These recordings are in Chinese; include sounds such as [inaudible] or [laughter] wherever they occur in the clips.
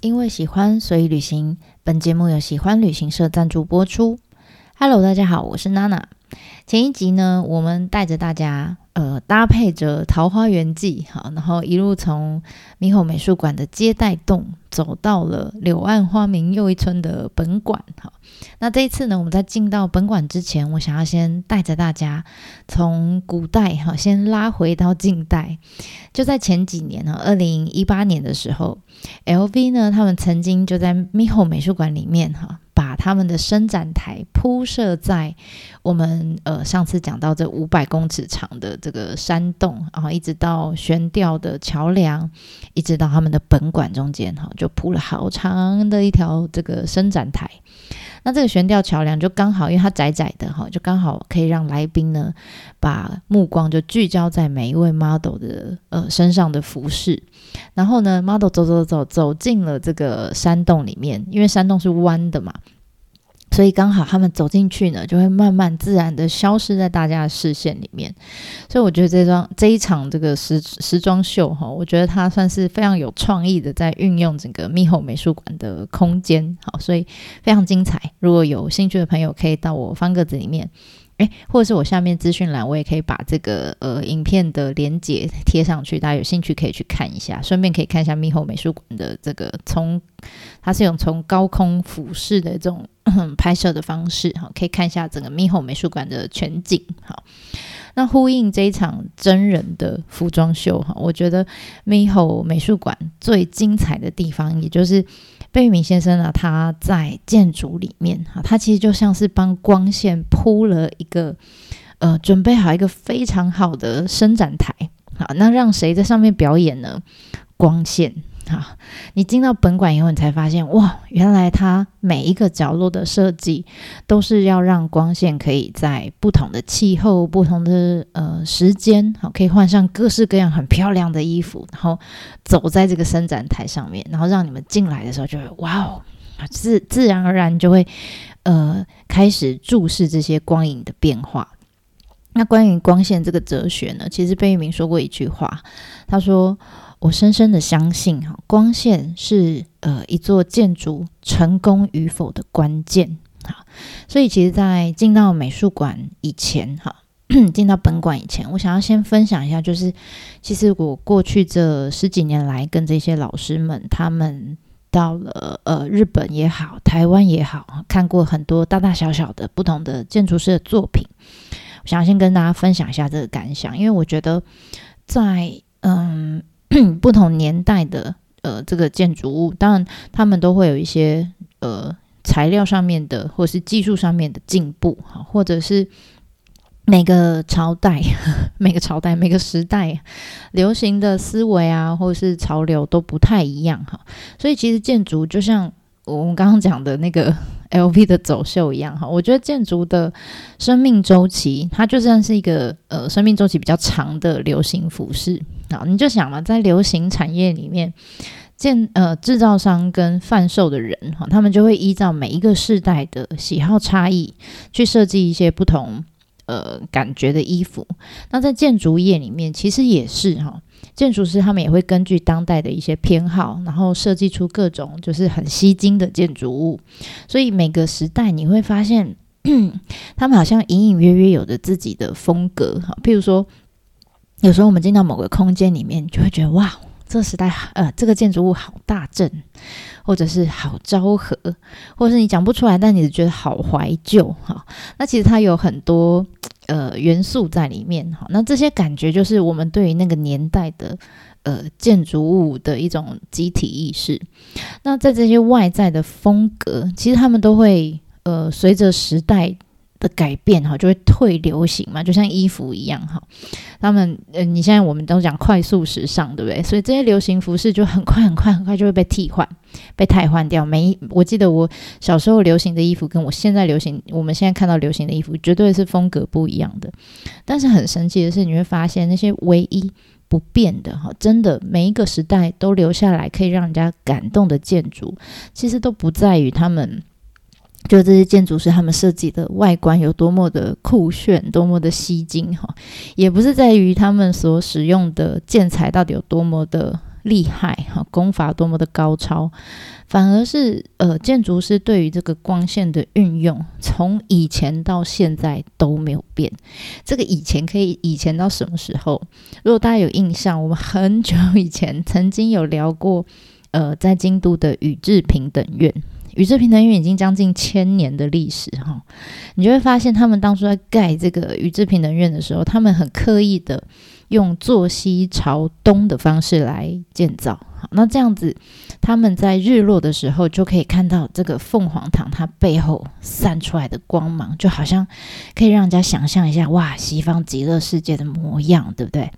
因为喜欢，所以旅行。本节目由喜欢旅行社赞助播出。Hello，大家好，我是娜娜。前一集呢，我们带着大家，呃，搭配着《桃花源记》好，然后一路从猕猴美术馆的接待洞走到了柳暗花明又一村的本馆。哈，那这一次呢，我们在进到本馆之前，我想要先带着大家从古代哈，先拉回到近代。就在前几年呢，二零一八年的时候，LV 呢，他们曾经就在猕猴美术馆里面哈，把他们的伸展台铺设在我们呃上次讲到这五百公尺长的这个山洞，然后一直到悬吊的桥梁，一直到他们的本馆中间哈，就铺了好长的一条这个伸展台。那这个悬吊桥梁就刚好，因为它窄窄的哈，就刚好可以让来宾呢把目光就聚焦在每一位 model 的呃身上的服饰。然后呢，model 走走走走进了这个山洞里面，因为山洞是弯的嘛。所以刚好他们走进去呢，就会慢慢自然的消失在大家的视线里面。所以我觉得这桩这一场这个时时装秀哈，我觉得它算是非常有创意的，在运用整个密后美术馆的空间，好，所以非常精彩。如果有兴趣的朋友，可以到我方格子里面。诶，或者是我下面资讯栏，我也可以把这个呃影片的连结贴上去，大家有兴趣可以去看一下，顺便可以看一下猕猴美术馆的这个从它是用从高空俯视的这种 [clears throat] 拍摄的方式，哈，可以看一下整个猕猴美术馆的全景，好。那呼应这一场真人的服装秀，哈，我觉得猕猴美术馆最精彩的地方，也就是。贝聿铭先生呢，他在建筑里面哈，他其实就像是帮光线铺了一个，呃，准备好一个非常好的伸展台，好，那让谁在上面表演呢？光线。好，你进到本馆以后，你才发现哇，原来它每一个角落的设计都是要让光线可以在不同的气候、不同的呃时间，好，可以换上各式各样很漂亮的衣服，然后走在这个伸展台上面，然后让你们进来的时候就会哇哦，自自然而然就会呃开始注视这些光影的变化。那关于光线这个哲学呢，其实贝聿铭说过一句话，他说。我深深的相信，哈，光线是呃一座建筑成功与否的关键，哈。所以，其实，在进到美术馆以前，哈，[coughs] 进到本馆以前，我想要先分享一下，就是其实我过去这十几年来，跟这些老师们，他们到了呃日本也好，台湾也好，看过很多大大小小的不同的建筑师的作品，我想先跟大家分享一下这个感想，因为我觉得在嗯。[clears throat] 不同年代的呃这个建筑物，当然他们都会有一些呃材料上面的或是技术上面的进步哈，或者是每个朝代、[laughs] 每个朝代、每个时代流行的思维啊，或是潮流都不太一样哈，所以其实建筑就像我们刚刚讲的那个 LV 的走秀一样哈，我觉得建筑的生命周期，它就算是一个呃生命周期比较长的流行服饰。好，你就想嘛，在流行产业里面，建呃制造商跟贩售的人哈，他们就会依照每一个世代的喜好差异，去设计一些不同呃感觉的衣服。那在建筑业里面，其实也是哈，建筑师他们也会根据当代的一些偏好，然后设计出各种就是很吸睛的建筑物。所以每个时代你会发现，[clears throat] 他们好像隐隐约约有着自己的风格哈，譬如说。有时候我们进到某个空间里面，就会觉得哇，这个时代呃，这个建筑物好大正，或者是好昭和，或者是你讲不出来，但你觉得好怀旧哈。那其实它有很多呃元素在里面哈。那这些感觉就是我们对于那个年代的呃建筑物的一种集体意识。那在这些外在的风格，其实他们都会呃随着时代。的改变哈，就会退流行嘛，就像衣服一样哈。他们呃，你现在我们都讲快速时尚，对不对？所以这些流行服饰就很快很快很快就会被替换、被汰换掉。每一，我记得我小时候流行的衣服，跟我现在流行，我们现在看到流行的衣服，绝对是风格不一样的。但是很神奇的是，你会发现那些唯一不变的哈，真的每一个时代都留下来可以让人家感动的建筑，其实都不在于他们。就这些建筑师他们设计的外观有多么的酷炫，多么的吸睛哈，也不是在于他们所使用的建材到底有多么的厉害哈，功法多么的高超，反而是呃建筑师对于这个光线的运用，从以前到现在都没有变。这个以前可以以前到什么时候？如果大家有印象，我们很久以前曾经有聊过，呃，在京都的宇治平等院。宇治平等院已经将近千年的历史哈，你就会发现他们当初在盖这个宇治平等院的时候，他们很刻意的用坐西朝东的方式来建造。好，那这样子，他们在日落的时候就可以看到这个凤凰堂它背后散出来的光芒，就好像可以让人家想象一下，哇，西方极乐世界的模样，对不对？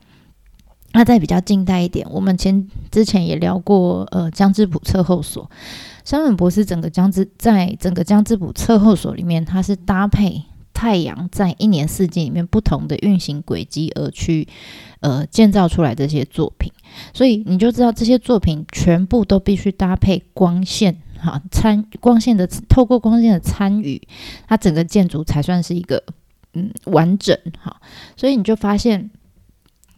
那再比较近代一点，我们前之前也聊过，呃，江之浦测候所。山本博士整个江之在整个江之浦测候所里面，它是搭配太阳在一年四季里面不同的运行轨迹而去呃建造出来这些作品，所以你就知道这些作品全部都必须搭配光线哈参光线的透过光线的参与，它整个建筑才算是一个嗯完整哈，所以你就发现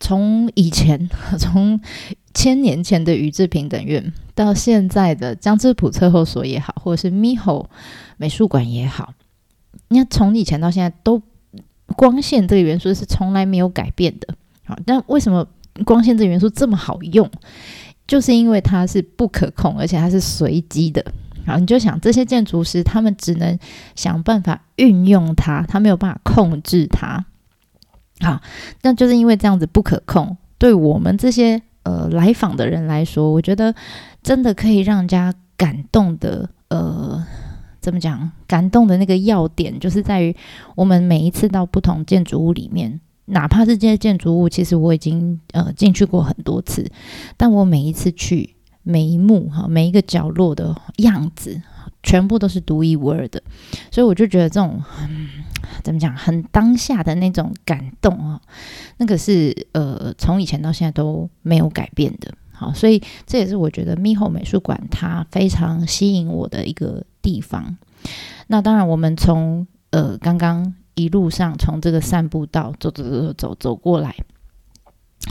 从以前 [laughs] 从。千年前的宇治平等院，到现在的江之浦测候所也好，或者是 MIHO 美术馆也好，你看从以前到现在，都光线这个元素是从来没有改变的。好，那为什么光线这个元素这么好用？就是因为它是不可控，而且它是随机的。好，你就想这些建筑师，他们只能想办法运用它，他没有办法控制它。好，那就是因为这样子不可控，对我们这些。呃，来访的人来说，我觉得真的可以让人家感动的。呃，怎么讲？感动的那个要点，就是在于我们每一次到不同建筑物里面，哪怕是这些建筑物，其实我已经呃进去过很多次，但我每一次去，每一幕哈，每一个角落的样子，全部都是独一无二的。所以我就觉得这种。嗯怎么讲？很当下的那种感动哦，那个是呃，从以前到现在都没有改变的。好，所以这也是我觉得密后美术馆它非常吸引我的一个地方。那当然，我们从呃刚刚一路上从这个散步道走走走走走走过来。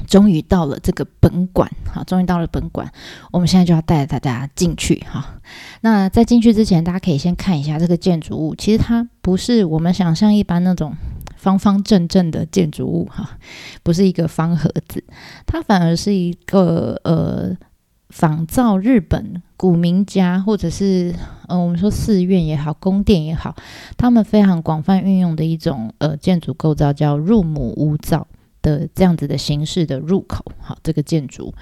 终于到了这个本馆，好，终于到了本馆，我们现在就要带着大家进去哈。那在进去之前，大家可以先看一下这个建筑物，其实它不是我们想象一般那种方方正正的建筑物哈，不是一个方盒子，它反而是一个呃仿造日本古民家或者是呃我们说寺院也好，宫殿也好，他们非常广泛运用的一种呃建筑构造，叫入母屋造。的这样子的形式的入口，好，这个建筑，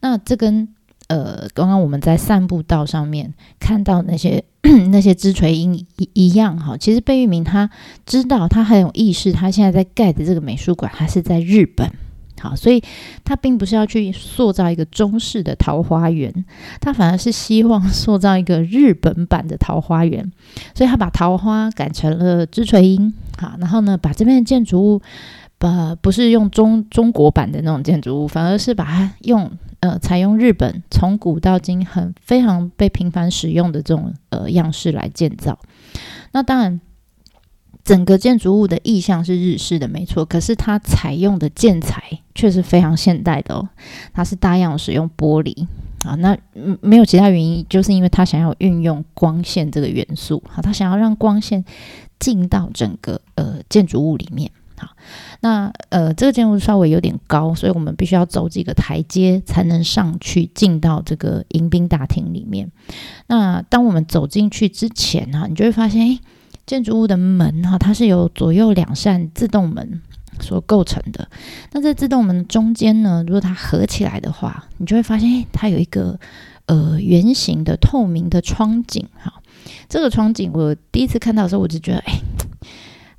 那这跟呃刚刚我们在散步道上面看到那些 [clears throat] 那些枝垂樱一一样，哈，其实贝聿铭他知道，他很有意识，他现在在盖的这个美术馆，他是在日本，好，所以他并不是要去塑造一个中式的桃花源，他反而是希望塑造一个日本版的桃花源，所以他把桃花改成了枝垂樱，好，然后呢，把这边的建筑物。呃，不是用中中国版的那种建筑物，反而是把它用呃，采用日本从古到今很非常被频繁使用的这种呃样式来建造。那当然，整个建筑物的意象是日式的，没错。可是它采用的建材却是非常现代的哦，它是大量使用玻璃啊。那没有其他原因，就是因为它想要运用光线这个元素，好，它想要让光线进到整个呃建筑物里面。好，那呃，这个建筑物稍微有点高，所以我们必须要走几个台阶才能上去进到这个迎宾大厅里面。那当我们走进去之前哈，你就会发现，诶，建筑物的门哈，它是由左右两扇自动门所构成的。那在自动门中间呢，如果它合起来的话，你就会发现，诶，它有一个呃圆形的透明的窗景哈。这个窗景我第一次看到的时候，我就觉得，诶。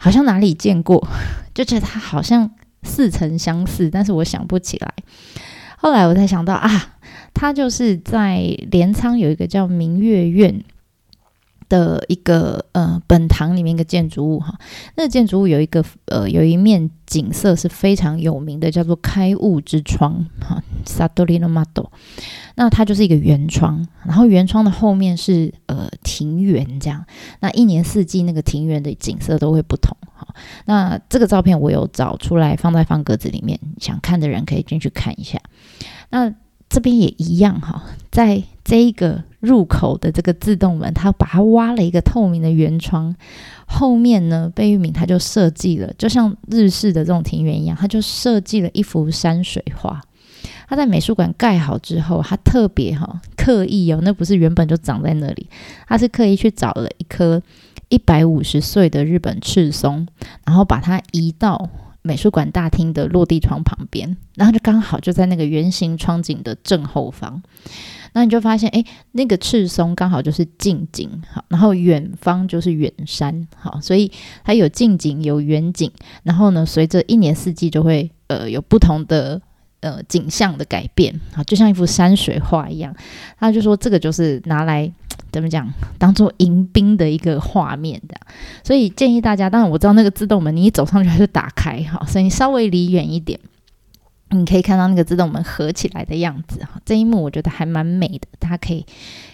好像哪里见过，[laughs] 就觉得他好像似曾相识，但是我想不起来。后来我才想到啊，他就是在镰仓有一个叫明月苑的一个呃本堂里面一个建筑物哈。那个建筑物有一个呃有一面景色是非常有名的，叫做开悟之窗哈，Satori no Mato。那它就是一个圆窗，然后圆窗的后面是呃庭园这样。那一年四季那个庭园的景色都会不同哈。那这个照片我有找出来放在方格子里面，想看的人可以进去看一下。那这边也一样哈，在这一个入口的这个自动门，它把它挖了一个透明的圆窗，后面呢，贝聿铭他就设计了，就像日式的这种庭园一样，他就设计了一幅山水画。他在美术馆盖好之后，他特别哈刻意哦，那不是原本就长在那里，他是刻意去找了一棵一百五十岁的日本赤松，然后把它移到美术馆大厅的落地窗旁边，然后就刚好就在那个圆形窗景的正后方。那你就发现，哎，那个赤松刚好就是近景，好，然后远方就是远山，好，所以它有近景有远景，然后呢，随着一年四季就会呃有不同的。呃，景象的改变啊，就像一幅山水画一样。他就说，这个就是拿来怎么讲，当做迎宾的一个画面的。所以建议大家，当然我知道那个自动门，你一走上去还是打开哈，所以你稍微离远一点，你可以看到那个自动门合起来的样子哈。这一幕我觉得还蛮美的，大家可以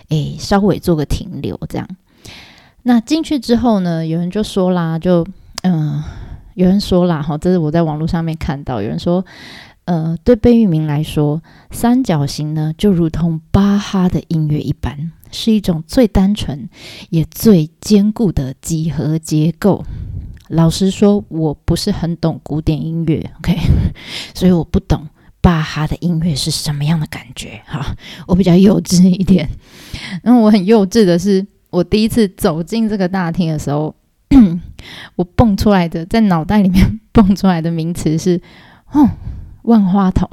诶稍微做个停留这样。那进去之后呢，有人就说啦，就嗯、有人说啦哈，这是我在网络上面看到，有人说。呃，对贝聿铭来说，三角形呢就如同巴哈的音乐一般，是一种最单纯也最坚固的几何结构。老实说，我不是很懂古典音乐，OK，[laughs] 所以我不懂巴哈的音乐是什么样的感觉。哈，我比较幼稚一点。然后我很幼稚的是，我第一次走进这个大厅的时候，[coughs] 我蹦出来的，在脑袋里面 [laughs] 蹦出来的名词是，哦。万花筒，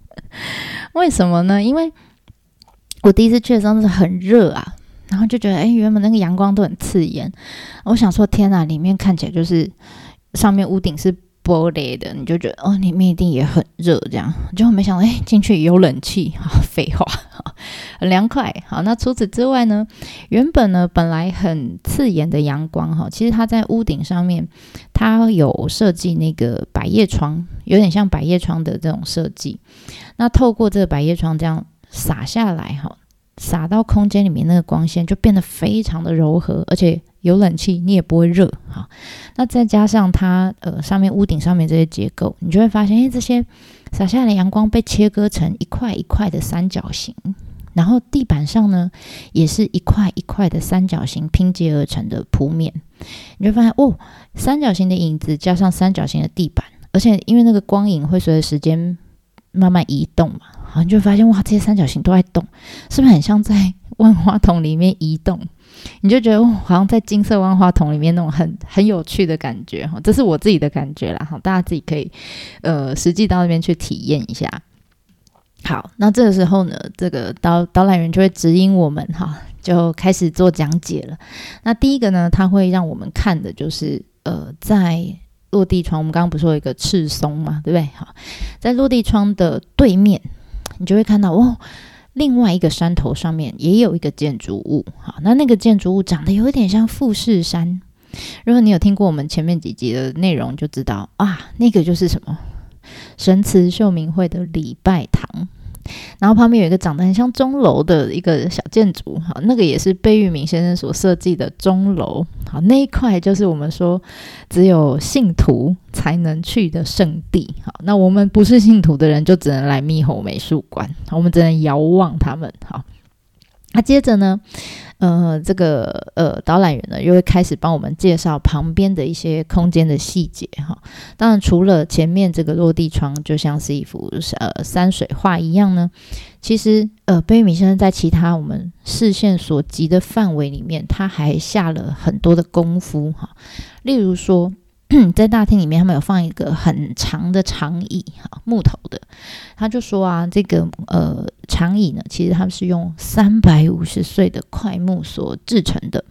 [laughs] 为什么呢？因为我第一次去的时候是很热啊，然后就觉得，哎，原本那个阳光都很刺眼，我想说，天哪，里面看起来就是上面屋顶是玻璃的，你就觉得哦，里面一定也很热，这样，就没想到，哎，进去有冷气，啊，废话，很 [laughs] 凉快。好，那除此之外呢，原本呢，本来很刺眼的阳光，哈，其实它在屋顶上面，它有设计那个百叶窗，有点像百叶窗的这种设计。那透过这个百叶窗这样洒下来，哈，洒到空间里面，那个光线就变得非常的柔和，而且。有冷气，你也不会热哈。那再加上它呃上面屋顶上面这些结构，你就会发现，哎，这些洒下来的阳光被切割成一块一块的三角形，然后地板上呢也是一块一块的三角形拼接而成的铺面，你就发现哦，三角形的影子加上三角形的地板，而且因为那个光影会随着时间慢慢移动嘛，好，你就发现哇，这些三角形都在动，是不是很像在万花筒里面移动？你就觉得好像在金色万花筒里面那种很很有趣的感觉哈，这是我自己的感觉啦哈，大家自己可以呃实际到那边去体验一下。好，那这个时候呢，这个导导览员就会指引我们哈，就开始做讲解了。那第一个呢，他会让我们看的就是呃，在落地窗，我们刚刚不是说有一个赤松嘛，对不对？好，在落地窗的对面，你就会看到哦。另外一个山头上面也有一个建筑物，好，那那个建筑物长得有一点像富士山。如果你有听过我们前面几集的内容，就知道啊，那个就是什么神慈秀明会的礼拜堂。然后旁边有一个长得很像钟楼的一个小建筑，哈，那个也是贝聿铭先生所设计的钟楼，好，那一块就是我们说只有信徒才能去的圣地，好，那我们不是信徒的人就只能来密猴美术馆，我们只能遥望他们，好，那接着呢？呃，这个呃导览员呢，又会开始帮我们介绍旁边的一些空间的细节哈。当然，除了前面这个落地窗就像是一幅呃山水画一样呢，其实呃贝聿铭先生在其他我们视线所及的范围里面，他还下了很多的功夫哈。例如说。[clears throat] 在大厅里面，他们有放一个很长的长椅，哈，木头的。他就说啊，这个呃长椅呢，其实他们是用三百五十岁的桧木所制成的，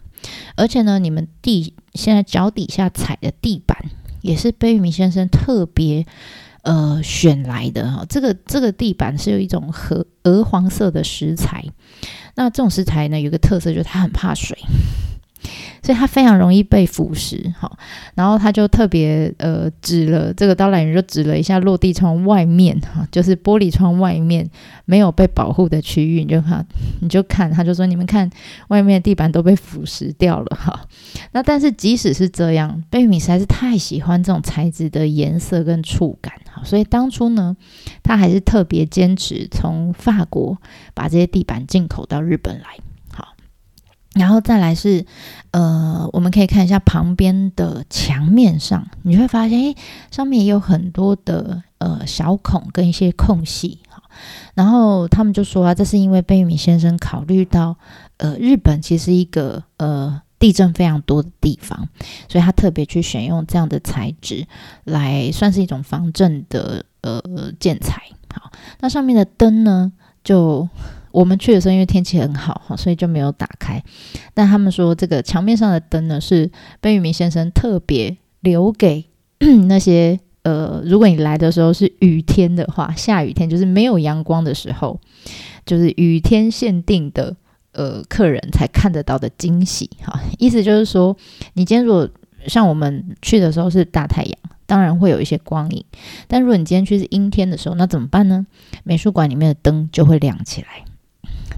而且呢，你们地现在脚底下踩的地板也是贝聿铭先生特别呃选来的哈。这个这个地板是有一种褐鹅黄色的石材，那这种石材呢，有个特色就是它很怕水。所以它非常容易被腐蚀。好，然后他就特别呃指了这个导览员就指了一下落地窗外面哈，就是玻璃窗外面没有被保护的区域，你就看你就看，他就说你们看外面的地板都被腐蚀掉了哈。那但是即使是这样，贝米实在是太喜欢这种材质的颜色跟触感哈，所以当初呢，他还是特别坚持从法国把这些地板进口到日本来。然后再来是，呃，我们可以看一下旁边的墙面上，你会发现，诶，上面也有很多的呃小孔跟一些空隙，哈。然后他们就说啊，这是因为贝聿铭先生考虑到，呃，日本其实一个呃地震非常多的地方，所以他特别去选用这样的材质来算是一种防震的呃建材。好，那上面的灯呢，就。我们去的时候，因为天气很好哈，所以就没有打开。但他们说，这个墙面上的灯呢，是贝聿铭先生特别留给 [clears throat] 那些呃，如果你来的时候是雨天的话，下雨天就是没有阳光的时候，就是雨天限定的呃客人才看得到的惊喜哈。意思就是说，你今天如果像我们去的时候是大太阳，当然会有一些光影。但如果你今天去是阴天的时候，那怎么办呢？美术馆里面的灯就会亮起来。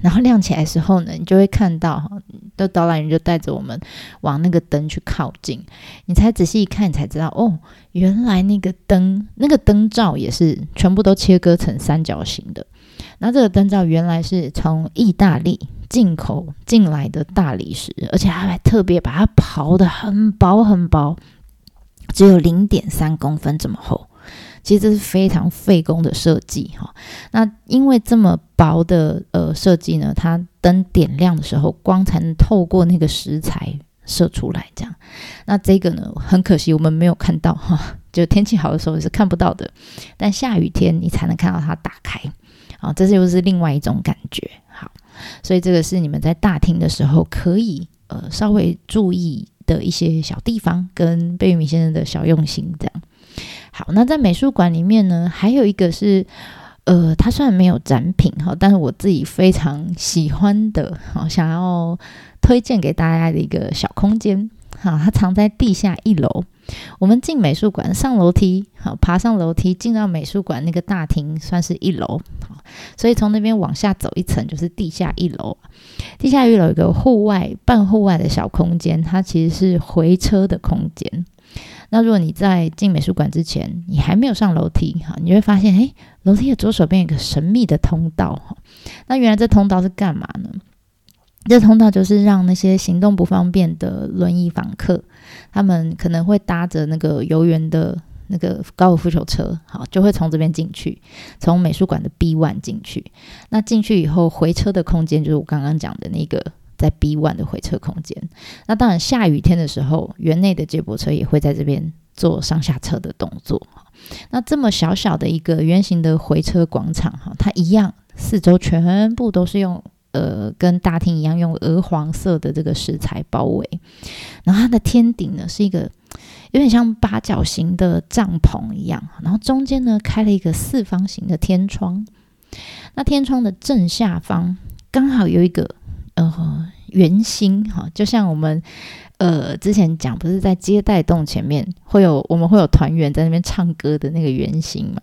然后亮起来时候呢，你就会看到哈，的导览员就带着我们往那个灯去靠近，你才仔细一看，你才知道哦，原来那个灯那个灯罩也是全部都切割成三角形的。那这个灯罩原来是从意大利进口进来的大理石，而且还特别把它刨得很薄很薄，只有零点三公分这么厚。其实这是非常费工的设计哈。那因为这么薄的呃设计呢，它灯点亮的时候，光才能透过那个石材射出来。这样，那这个呢，很可惜我们没有看到哈。[laughs] 就天气好的时候是看不到的，但下雨天你才能看到它打开。啊，这是又是另外一种感觉。好，所以这个是你们在大厅的时候可以呃稍微注意的一些小地方，跟贝聿铭先生的小用心这样。好，那在美术馆里面呢，还有一个是，呃，它虽然没有展品哈，但是我自己非常喜欢的，好，想要推荐给大家的一个小空间，哈，它藏在地下一楼。我们进美术馆上楼梯，好，爬上楼梯进到美术馆那个大厅，算是一楼，好，所以从那边往下走一层就是地下一楼。地下一楼有个户外半户外的小空间，它其实是回车的空间。那如果你在进美术馆之前，你还没有上楼梯哈，你会发现，诶，楼梯的左手边有个神秘的通道哈。那原来这通道是干嘛呢？这通道就是让那些行动不方便的轮椅访客，他们可能会搭着那个游园的那个高尔夫球车，好，就会从这边进去，从美术馆的 B one 进去。那进去以后，回车的空间就是我刚刚讲的那个。在 B one 的回车空间，那当然下雨天的时候，园内的接驳车也会在这边做上下车的动作。那这么小小的一个圆形的回车广场，哈，它一样四周全部都是用呃跟大厅一样用鹅黄色的这个石材包围，然后它的天顶呢是一个有点像八角形的帐篷一样，然后中间呢开了一个四方形的天窗，那天窗的正下方刚好有一个。呃，圆心哈，就像我们呃之前讲，不是在接待洞前面会有我们会有团员在那边唱歌的那个圆心嘛，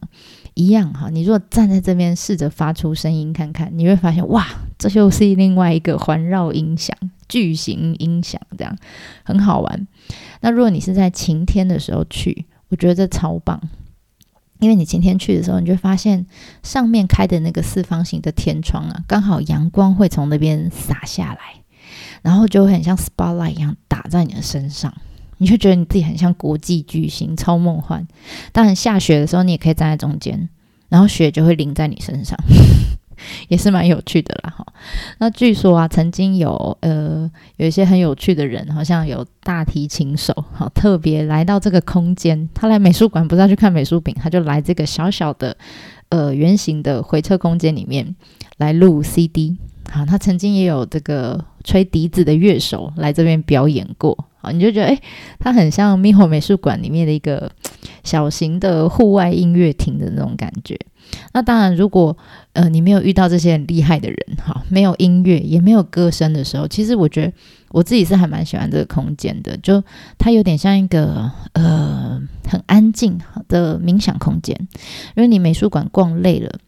一样哈。你如果站在这边试着发出声音看看，你会发现哇，这就是另外一个环绕音响，巨型音响，这样很好玩。那如果你是在晴天的时候去，我觉得这超棒。因为你今天去的时候，你就发现上面开的那个四方形的天窗啊，刚好阳光会从那边洒下来，然后就很像 spotlight 一样打在你的身上，你就觉得你自己很像国际巨星，超梦幻。当然下雪的时候，你也可以站在中间，然后雪就会淋在你身上。也是蛮有趣的啦，哈。那据说啊，曾经有呃有一些很有趣的人，好像有大提琴手，好特别来到这个空间。他来美术馆不是要去看美术品，他就来这个小小的呃圆形的回车空间里面来录 CD。好，他曾经也有这个吹笛子的乐手来这边表演过。好，你就觉得诶，他很像 Miho 美术馆里面的一个小型的户外音乐厅的那种感觉。那当然，如果呃你没有遇到这些很厉害的人，哈，没有音乐也没有歌声的时候，其实我觉得我自己是还蛮喜欢这个空间的，就它有点像一个呃很安静的冥想空间。因为你美术馆逛累了。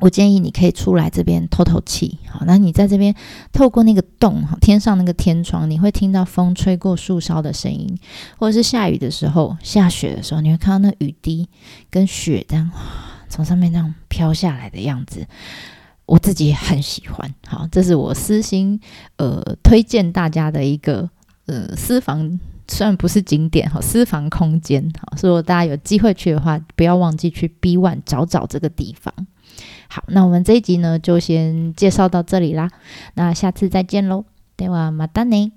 我建议你可以出来这边透透气，好，那你在这边透过那个洞哈，天上那个天窗，你会听到风吹过树梢的声音，或者是下雨的时候、下雪的时候，你会看到那雨滴跟雪这样从上面那样飘下来的样子，我自己也很喜欢。好，这是我私心呃推荐大家的一个呃私房，虽然不是景点哈，私房空间。好，所以如果大家有机会去的话，不要忘记去 B One 找找这个地方。好，那我们这一集呢，就先介绍到这里啦。那下次再见喽，ではまたね。